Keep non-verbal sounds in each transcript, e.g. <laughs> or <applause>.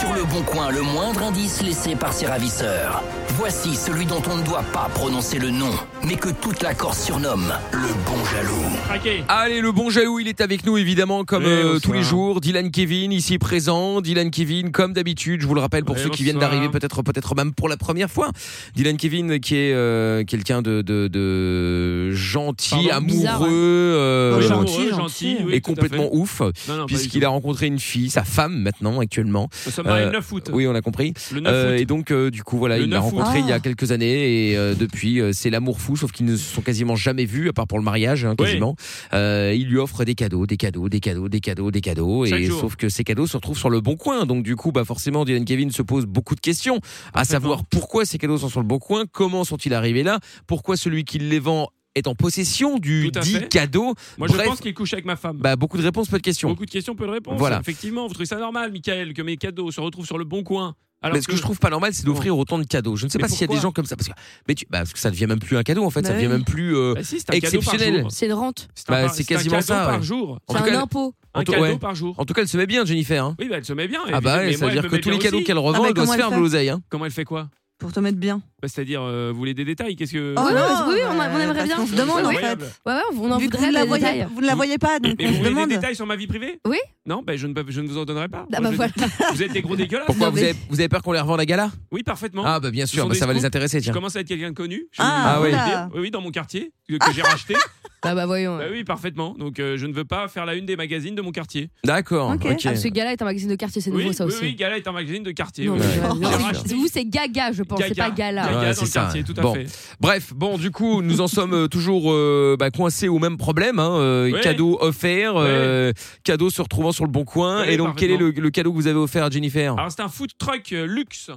Sur le bon coin, le moindre indice laissé par ses ravisseurs. Voici celui dont on ne doit pas prononcer le nom, mais que toute la Corse surnomme le bon jaloux. Allez, le bon jaloux, il est avec nous évidemment comme Oui, euh, tous les jours. Dylan Kevin ici présent. Dylan Kevin comme d'habitude, je vous le rappelle pour Oui, ceux qui viennent d'arriver peut-être peut-être même pour la première fois. Dylan Kevin qui est euh, quelqu'un de, de, de gentil, Pardon Bizarre, amoureux euh, Oui, Oui, gentil, gentil. oui, et complètement ouf puisqu'il a rencontré une fille, sa femme maintenant actuellement. Sommes mariés Euh, le 9 août. Oui, on a compris. Le 9 Euh, août. et donc euh, du coup voilà, Le il l'a 9 août. rencontré il y a quelques années et euh, depuis euh, c'est l'amour fou sauf qu'ils ne se sont quasiment jamais vus à part pour le mariage hein, quasiment. Euh, il lui offre des cadeaux, des cadeaux, des cadeaux, des cadeaux, des cadeaux Chaque et jour. sauf que ces cadeaux se retrouvent sur le bon coin. Donc du coup bah forcément Dylan Kevin se pose beaucoup de questions à savoir pourquoi ces cadeaux sont sur le bon coin, comment sont-ils arrivés là, pourquoi celui qui les vend est en possession du Tout à dit fait. cadeau. Moi, je pense qu'il couche avec ma femme. bah beaucoup de réponses, peu de questions. Beaucoup de questions, peu de réponses. Voilà. Effectivement, vous trouvez ça normal, Michael, que mes cadeaux se retrouvent sur le bon coin alors mais ce que, je trouve pas normal, c'est d'offrir autant de cadeaux. Je ne sais Mais pas s'il y a des gens comme ça, parce que, mais tu- bah, parce que ça devient même plus un cadeau en fait, Bah ça devient oui. même plus. euh, Bah si, un exceptionnel. C'est une rente. C'est Bah, c'est un quasiment cadeau ça, par ouais. jour. En C'est tout un cas, impôt. Un cadeau ouais. par jour. En tout cas, elle se met bien, Jennifer. hein. Oui, bah, elle se met bien. Ah bah, ça moi, veut dire que tous les cadeaux qu'elle revend, Ah bah, elle doit se comment elle faire de fait l'oseille. hein. Comment elle fait quoi? Pour te mettre bien. Bah, C'est-à-dire, euh, vous voulez des détails Qu'est-ce que. Oh oui, non, oui, on, a- on aimerait bien. qu'on se demande, en Incroyable. fait. Ouais, ouais, on en Vu que voudrait vous, ne la des voyez, détails. vous ne la voyez pas, donc Mais on vous se voulez des demande. détails sur ma vie privée? Oui. Non, bah, je, ne, peux- je ne vous en donnerai pas. Ah Moi, bah je- voilà. Vous êtes des gros dégueulasses. Pourquoi Non, vous mais- avez, vous avez peur qu'on les revende à gala? Oui, parfaitement. Ah bah bien Ce sûr, sont bah, des ça va les scoops. intéresser, Je tiens. commence à être quelqu'un de connu. Je Ah, vous le ouais. dire. Oui, oui, dans mon quartier, que, que j'ai racheté. <laughs> Ah bah voyons. Bah oui, parfaitement. Donc, euh, je ne veux pas faire la une des magazines de mon quartier. D'accord, Ok. ok. Ah, ce gars-là est un magazine de quartier, c'est nouveau oui, ça oui, aussi. oui, Gala est un magazine de quartier. Non, oui. mais, Ouais. J'ai non, racheté. Vous, c'est Gaga, je pense, c'est Gaga. pas Gala. Dans le ça, quartier, ouais. tout à Bon. fait. Bref, bon, du coup, nous en sommes euh, toujours euh, bah, coincés au même problème. Hein, euh, Ouais. Cadeau offert, euh, cadeau se retrouvant sur le bon coin. Ouais, Et donc, quel est le, cadeau que vous avez offert à Jennifer? Alors, c'est un food truck euh, luxe.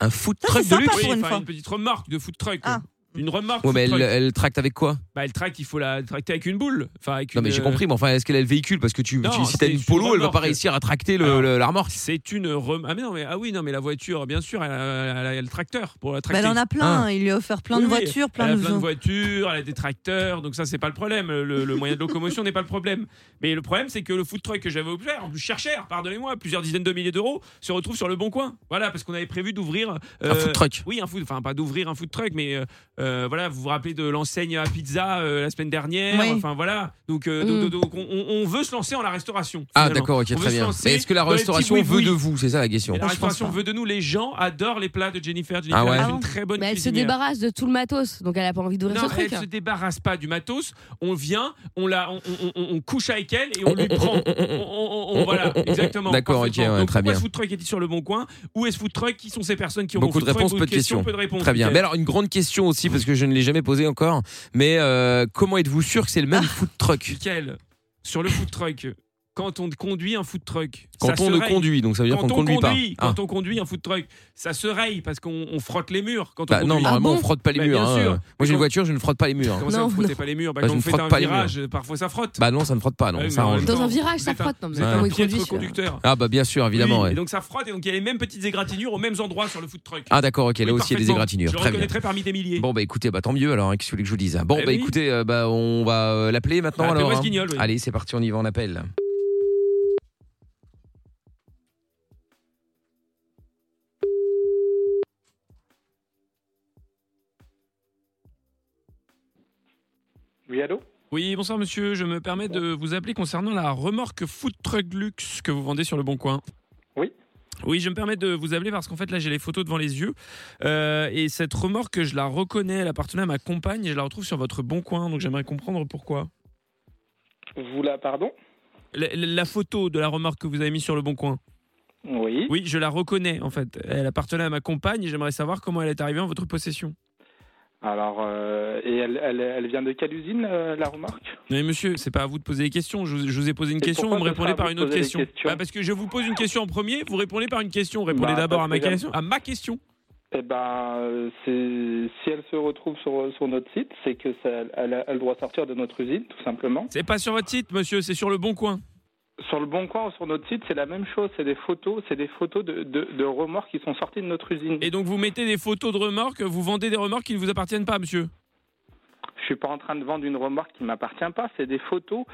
Un food truck de luxe? Pour oui, une fois. une petite remorque de food truck. Ah. Une remorque. Ouais, mais elle, elle tracte avec quoi Bah, le tract, il faut la tracter avec une boule. Enfin, avec Non, une, mais j'ai euh, compris, mais enfin, est-ce qu'elle a le véhicule? Parce que tu, Non, tu- si t'as c'est une une polo, elle va pas réussir à tracter le, Alors, le- la remorque. C'est une rem... ah mais non mais ah oui non mais la voiture bien sûr elle a, elle a- elle a le tracteur pour la Bah, tracter. elle en a plein. Il lui a offert plein Oui, de oui. voitures, plein elle a de plein de voitures, elle a des tracteurs, donc ça c'est pas le problème. Le, le moyen de locomotion <laughs> n'est pas le problème. Mais le problème c'est que le food truck que j'avais offert, en plus cher cher, pardonnez-moi, plusieurs dizaines de milliers d'euros, se retrouve sur le bon coin. Voilà parce qu'on avait prévu d'ouvrir Un euh, food truck. Oui un food, enfin pas d'ouvrir un food truck, mais euh, euh, voilà vous vous rappelez de l'enseigne à pizza euh, la semaine dernière. Oui. Enfin voilà donc, euh, Mm. donc, donc, donc, on, on veut se lancer en la restauration. Ah, d'accord, ok, On très bien. Mais est-ce que la restauration veut de vous? C'est ça la question. La restauration veut de nous. Les gens adorent les plats de Jennifer. Jennifer Ah ouais est une très bonne Mais elle se débarrasse de tout le matos, donc elle a pas envie d'ouvrir Non, ce truc. elle se débarrasse pas du matos. On vient, on la, on, on- on- on couche avec elle et on lui prend. voilà, exactement. D'accord, ok, ouais, très bien. ce food truck est-il sur le bon coin? Où est ce food truck? Qui sont ces personnes qui ont Beaucoup de réponses, peu de questions. De. Très bien. Mais alors, une grande question aussi, parce que je ne l'ai jamais posée encore. Mais euh, comment êtes-vous sûr que c'est le même food truck? sur le food truck, quand on conduit un food truck, Quand ça on se ne raye. conduit, donc ça veut dire qu'on ne on conduit pas. Ah. quand on conduit un food truck, ça se raye parce qu'on on frotte les murs quand on Bah, non, normalement, Ah bon on frotte pas les Bah, murs. bien hein. sûr. Moi, j'ai une voiture, je ne frotte pas les murs. hein. Comment ça, Non, vous frottez non. pas les murs bah, Bah, Quand je vous ne faites frotte un pas les virage, parfois ça frotte. Bah non, ça ne frotte pas, non. Ça Dans un virage, ça frotte, vous êtes un piètre conducteur. Ah bah bien sûr, évidemment. Et donc ça frotte et donc il y a les mêmes petites égratignures aux mêmes endroits sur le food truck. Ah d'accord, ok, là aussi il y a des égratignures. Je le Très bien. reconnaîtrai parmi des milliers. Bon bah écoutez, bah tant mieux alors, hein, qu'est-ce que je vous dise Bon Eh bah écoutez, euh, bah on va euh, l'appeler maintenant alors. hein. Allez, c'est parti, on y va, on appelle. Oui, allô Oui, bonsoir monsieur, je me permets de vous appeler concernant la remorque food truck luxe que vous vendez sur le Bon Coin. Oui. Oui, je me permets de vous appeler parce qu'en fait là j'ai les photos devant les yeux Euh, et cette remorque je la reconnais, elle appartenait à ma compagne et je la retrouve sur votre Bon Coin donc j'aimerais comprendre pourquoi. Vous la, pardon La, la- la photo de la remorque que vous avez mise sur le Bon Coin. Oui. Oui, je la reconnais en fait. Elle appartenait à ma compagne et j'aimerais savoir comment elle est arrivée en votre possession. Alors, euh, et elle, elle, elle vient de quelle usine, euh, la remorque Mais monsieur, c'est pas à vous de poser les questions. Je vous, je vous ai posé une Et question, vous me répondez par une autre question. Bah, parce que je vous pose une question en premier, vous répondez par une question. Répondez Bah, d'abord à ma question. À ma question. Eh ben, euh, si elle se retrouve sur, sur notre site, c'est que ça, elle, elle doit sortir de notre usine, tout simplement. C'est pas sur votre site, monsieur, c'est sur le bon coin. Sur le Bon Coin ou sur notre site, c'est la même chose. C'est des photos, c'est des photos de, de, de remorques qui sont sorties de notre usine. Et donc vous mettez des photos de remorques, vous vendez des remorques qui ne vous appartiennent pas, monsieur? Je suis pas en train de vendre une remorque qui m'appartient pas. C'est des photos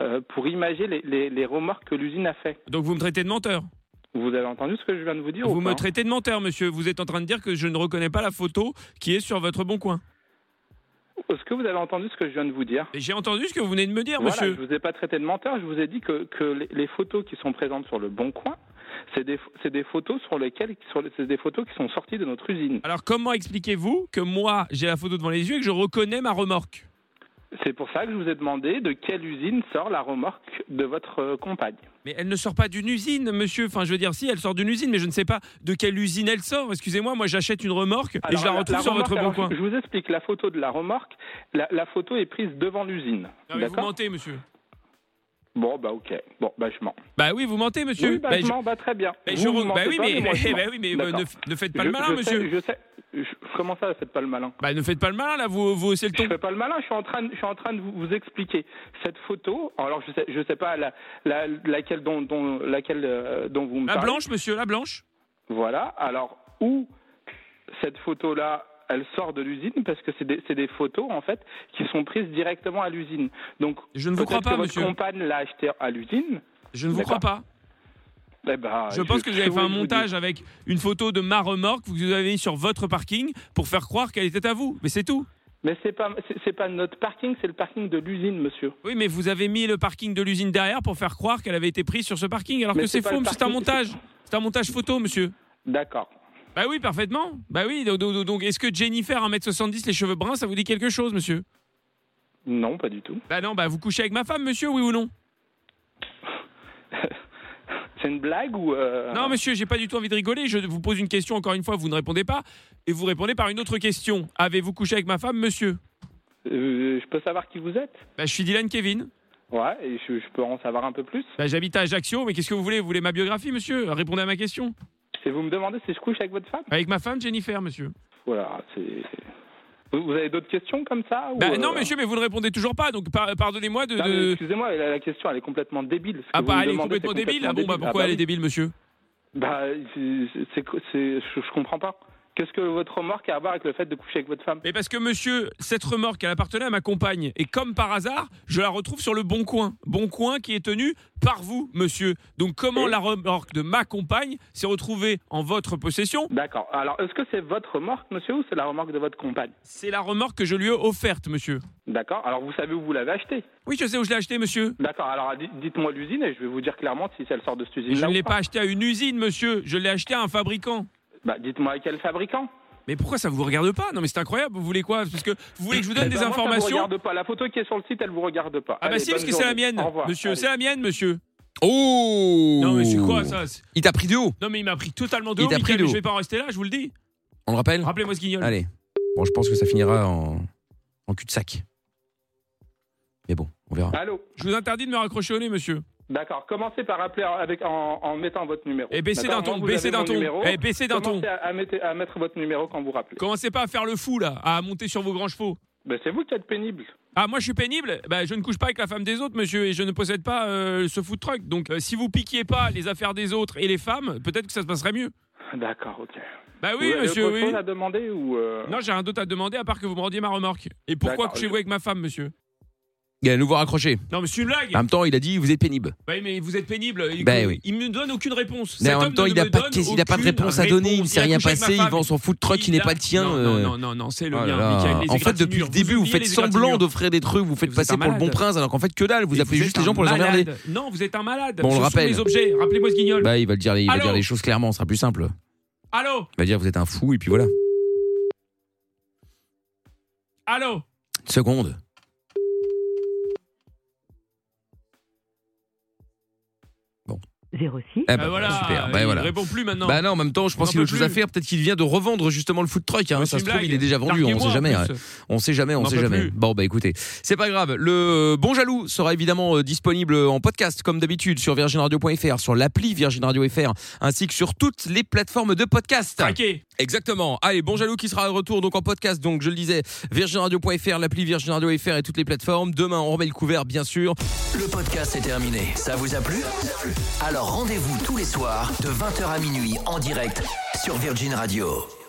euh, pour imager les, les, les remorques que l'usine a fait. Donc vous me traitez de menteur? Vous avez entendu ce que je viens de vous dire ou Vous me traitez de menteur, monsieur. Vous êtes en train de dire que je ne reconnais pas la photo qui est sur votre bon coin. Est-ce que vous avez entendu ce que je viens de vous dire? J'ai entendu ce que vous venez de me dire, Voilà, monsieur. je vous ai pas traité de menteur. Je vous ai dit que, que les, les photos qui sont présentes sur le Bon Coin, c'est des, des photos sur lesquelles, sur, c'est des photos qui sont sorties de notre usine. Alors comment expliquez-vous que moi j'ai la photo devant les yeux et que je reconnais ma remorque? C'est pour ça que je vous ai demandé de quelle usine sort la remorque de votre euh, compagne. Mais elle ne sort pas d'une usine, monsieur. Enfin, je veux dire, si, elle sort d'une usine, mais je ne sais pas de quelle usine elle sort. Excusez-moi, moi j'achète une remorque et je la retrouve sur remorque, votre bon coin. Je vous explique la photo de la remorque. La, la photo est prise devant l'usine. Ah, vous mentez, monsieur. Bon, bah ok. Bon, bah je mens. Bah oui, vous mentez, monsieur. Oui, bah, Bah, je mens, bah très bien. bah, Vous, je vous bah oui, pas, mais, bah oui, ne, ne faites pas Je- le malin, je monsieur. sais- je sais. Je- comment ça, faites pas le malin Bah ne faites pas le malin, là, vous, vous haussez le ton. Je fais pas le malin, je suis en train de, je suis en train de vous, vous expliquer cette photo. Alors je sais, je sais pas la, la- laquelle dont, dont laquelle euh, dont vous me La parlez. blanche, monsieur, la blanche. Voilà. Alors où cette photo là, elle sort de l'usine parce que c'est des, des photos en fait qui sont prises directement à l'usine. Donc Je ne vous crois pas, que votre monsieur. compagne l'a acheté à l'usine. Je ne vous crois pas. Eh ben, Je pense que vous avez <laughs> fait un montage avec une photo de ma remorque que vous avez mis sur votre parking pour faire croire qu'elle était à vous. Mais c'est tout. Mais c'est pas, c'est, pas notre parking, c'est le parking de l'usine, monsieur. Oui, mais vous avez mis le parking de l'usine derrière pour faire croire qu'elle avait été prise sur ce parking, alors Mais que c'est faux, c'est un montage. C'est un montage photo, monsieur. D'accord. Bah oui, parfaitement. Bah oui, donc, donc- donc, est-ce que Jennifer, 1m70, les cheveux bruns, ça vous dit quelque chose, monsieur? Non, pas du tout. Bah non, bah vous couchez avec ma femme, monsieur, oui ou non? C'est une blague ou euh, Non, monsieur, j'ai pas du tout envie de rigoler. Je vous pose une question, encore une fois, vous ne répondez pas. Et vous répondez par une autre question. Avez-vous couché avec ma femme, monsieur? Euh, je peux savoir qui vous êtes? Bah je suis Dylan Kevin. Ouais, et je, je peux en savoir un peu plus? Bah j'habite à Ajaccio, mais qu'est-ce que vous voulez? Vous voulez ma biographie, monsieur? Répondez à ma question. Et vous me demandez si je couche avec votre femme? Avec ma femme, Jennifer, monsieur. Voilà, c'est. Vous, vous avez d'autres questions comme ça ou, Bah euh, non, monsieur, mais vous ne répondez toujours pas, donc par- pardonnez-moi de... non, mais de- Excusez-moi, la, la question elle est complètement débile. Ce que Ah vous bah me elle est demandez, complètement c'est débile Ah bon, bah pourquoi Ah elle est oui. débile, monsieur? Bah, c'est, c'est, c'est- je, je comprends pas. Qu'est-ce que votre remorque a à voir avec le fait de coucher avec votre femme Mais parce que monsieur, cette remorque, elle appartenait à ma compagne. Et comme par hasard, je la retrouve sur le Bon Coin. Bon Coin qui est tenu par vous, monsieur. Donc comment Et la remorque de ma compagne s'est retrouvée en votre possession D'accord. Alors, est-ce que c'est votre remorque, monsieur, ou c'est la remorque de votre compagne C'est la remorque que je lui ai offerte, monsieur. D'accord. Alors, vous savez où vous l'avez achetée Oui, je sais où je l'ai achetée, monsieur. D'accord. Alors, di- dites-moi l'usine et je vais vous dire clairement si elle sort de cette usine. Je ne l'ai pas achetée à une usine, monsieur. Je l'ai achetée à un fabricant. Bah, dites-moi à quel fabricant? Mais pourquoi ça vous regarde pas? Non, mais c'est incroyable. Vous voulez quoi? Parce que vous voulez que je vous donne Eh des ben, moi, Ça vous informations regarde pas. La photo qui est sur le site, elle vous regarde pas. Ah bah Allez, si, parce que c'est la mienne, Au revoir. monsieur. C'est la mienne, monsieur. Oh Non, mais c'est quoi ça? C'est- Il t'a pris de haut, Non, mais il m'a pris totalement de Il haut, t'a pris de Je haut. vais pas en rester là, je vous le dis. on le rappelle? Rappelez-moi ce guignol. Allez. Bon, je pense que ça finira en, en cul-de-sac. Mais bon, on verra. Allô? Je vous interdis de me raccrocher au nez, monsieur. D'accord. Commencez par appeler avec, en, en mettant votre numéro. Et baissez d'un ton, vous baissez avez d'un ton. numéro. Eh, baissez d'un ton. Commencez à, à mettre, à mettre votre numéro quand vous rappelez. Commencez pas à faire le fou, là, à monter sur vos grands chevaux. Ben, c'est vous qui êtes pénible. Ah, moi je suis pénible? Bah, Je ne couche pas avec la femme des autres, monsieur, et je ne possède pas euh, ce food truck. Donc euh, si vous piquiez pas les affaires des autres et les femmes, peut-être que ça se passerait mieux. D'accord, ok. Bah vous oui, avez monsieur, autre oui. chose à demander ou euh, Non, j'ai rien d'autre à demander à part que vous me rendiez ma remorque. Et pourquoi couchez-vous avec ma femme, monsieur? Il a à nouveau raccroché. Non, mais c'est une blague En même temps, il a dit vous êtes pénible. Bah, mais vous êtes pénible. Il, Ben oui. il me donne aucune réponse. Mais Cet en même temps, il n'a pas, de- pas réponse à donner, il ne sait rien ma il vend son food truck qui n'est pas le tien. Non, euh. non, non, non, c'est le Oh mien. En fait, depuis le début, vous faites semblant égratignures. d'offrir des trucs, vous faites Vous passer pour le bon prince, alors qu'en fait, que dalle, vous appelez juste les gens pour les emmerder. Non, vous êtes un malade. Bon, on le rappelle. les objets. Rappelez-moi ce guignol. Bah, il va dire les choses clairement, ce sera plus simple. Allô Il va dire vous êtes un fou, et puis voilà. Allô Seconde. 06. Eh ben, Bah voilà, super. il Bah, voilà. répond plus maintenant. Bah non, en même temps, je pense On qu'il a autre chose à faire. Peut-être qu'il vient de revendre justement le food truck. Hein. Ça c'est se trouve, il est déjà vendu. On Larguez-moi, sait jamais. ouais. On sait jamais. On On sait jamais. plus. Bon bah écoutez, c'est pas grave. Le Bon Jaloux sera évidemment euh, disponible en podcast comme d'habitude sur virginradio.fr, sur l'appli Virgin Radio FR, ainsi que sur toutes les plateformes de podcast. Traqué. Exactement. Allez, Bon Jaloux qui sera de retour donc en podcast. Donc je le disais, virginradio.fr, l'appli Virgin Radio FR et toutes les plateformes. Demain, on remet le couvert, bien sûr. Le podcast est terminé. Ça vous a plu? Alors rendez-vous tous les soirs de 20h à minuit en direct sur Virgin Radio.